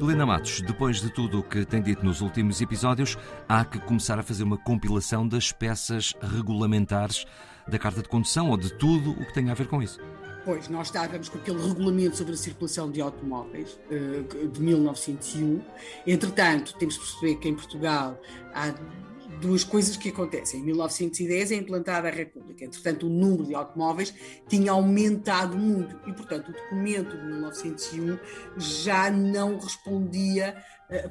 Helena Matos, depois de tudo o que tem dito nos últimos episódios, há que começar a fazer uma compilação das peças regulamentares da carta de condução ou de tudo o que tem a ver com isso. Pois, nós estávamos com aquele regulamento sobre a circulação de automóveis eh, de 1901. Entretanto, temos de perceber que em Portugal há duas coisas que acontecem. Em 1910 é implantada a República, entretanto, o número de automóveis tinha aumentado muito e, portanto, o documento de 1901 já não respondia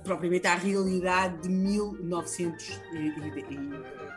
propriamente à realidade de 1900 e, e,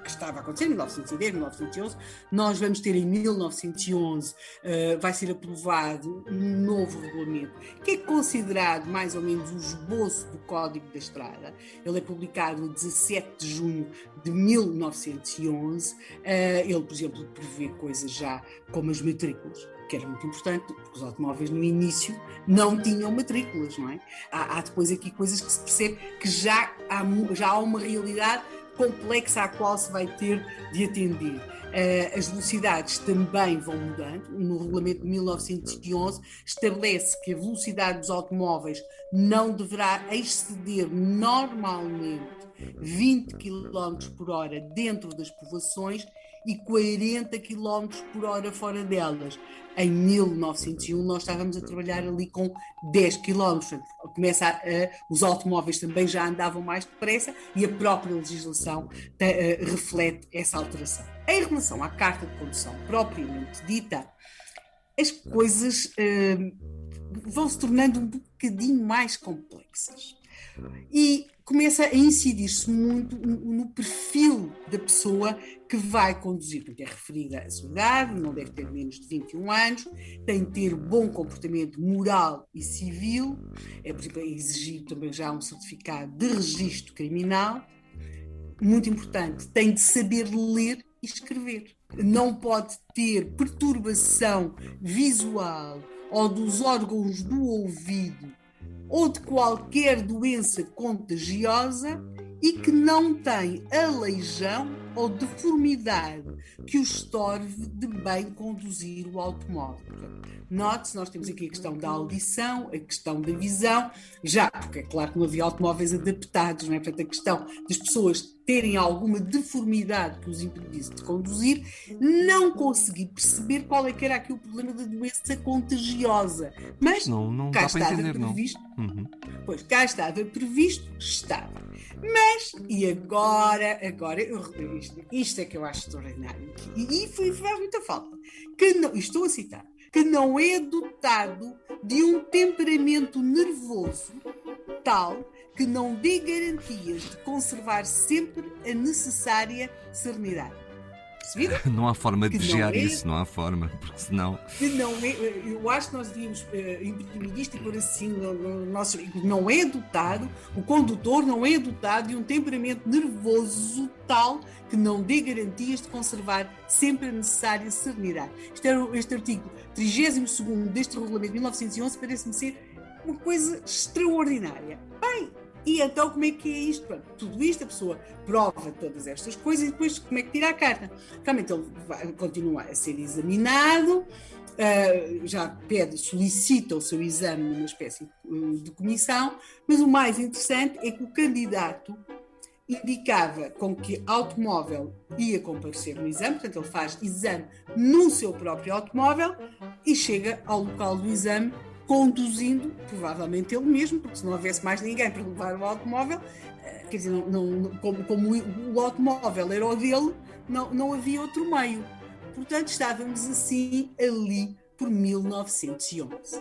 que estava a acontecer em 1910, 1911. Nós vamos ter em 1911, uh, eh, vai ser aprovado um novo regulamento, que é considerado mais ou menos o esboço do Código da Estrada. Ele é publicado no 17 de junho de 1911. Uh, eh, ele, por exemplo, prevê coisas já como as matrículas que era muito importante, porque os automóveis no início não tinham matrículas, não é? Há, há depois aqui coisas que se percebe que já há, já há uma realidade complexa à qual se vai ter de atender. Uh, as velocidades também vão mudando. No regulamento de 1911 estabelece que a velocidade dos automóveis não deverá exceder normalmente 20 km por hora dentro das povoações e 40 km por hora fora delas. Em 1901 nós estávamos a trabalhar ali com 10 km. Começa a, a, os automóveis também já andavam mais depressa e a própria legislação te, uh, reflete essa alteração. Em relação à carta de condução propriamente dita, as coisas uh, vão se tornando um bocadinho mais complexas. E começa a incidir-se muito no perfil da pessoa que vai conduzir, porque é referida a sua idade, não deve ter menos de 21 anos, tem de ter bom comportamento moral e civil, é, por exemplo, exigir também já um certificado de registro criminal, muito importante, tem de saber ler e escrever. Não pode ter perturbação visual ou dos órgãos do ouvido ou de qualquer doença contagiosa e que não tem aleijão ou deformidade que o estorve de bem conduzir o automóvel. Note-se, nós temos aqui a questão da audição, a questão da visão, já, porque é claro que não havia automóveis adaptados, não é? Portanto, a questão das pessoas terem alguma deformidade que os impedisse de conduzir, não consegui perceber qual é que era aqui o problema da doença contagiosa. Mas não, não cá estava entender, previsto. Uhum. Pois, cá estava previsto, estava. Mas, e agora, agora, eu, isto, isto é que eu acho extraordinário, e, e faz muita falta, que não, estou a citar, que não é dotado de um temperamento nervoso tal que não dê garantias de conservar sempre a necessária serenidade. Percebido? Não há forma de vigiar é, isso, não há forma, porque senão. Que não é, eu acho que nós devíamos uh, imprimir isto e pôr assim no, no nosso. Não é dotado, o condutor não é dotado de um temperamento nervoso tal que não dê garantias de conservar sempre a necessária serenidade. Este, este artigo 32 deste regulamento de 1911 parece-me ser uma coisa extraordinária. Bem, e então como é que é isto? Pronto, tudo isto, a pessoa prova todas estas coisas e depois como é que tira a carta? Realmente ele vai, continua a ser examinado, uh, já pede, solicita o seu exame numa espécie de comissão, mas o mais interessante é que o candidato indicava com que automóvel ia comparecer no exame, portanto ele faz exame no seu próprio automóvel e chega ao local do exame conduzindo, provavelmente ele mesmo, porque se não houvesse mais ninguém para levar o automóvel, eh, quer dizer, não, não, como, como, o automóvel era o dele, não, não havia outro meio. Portanto, estávamos assim ali por 1911.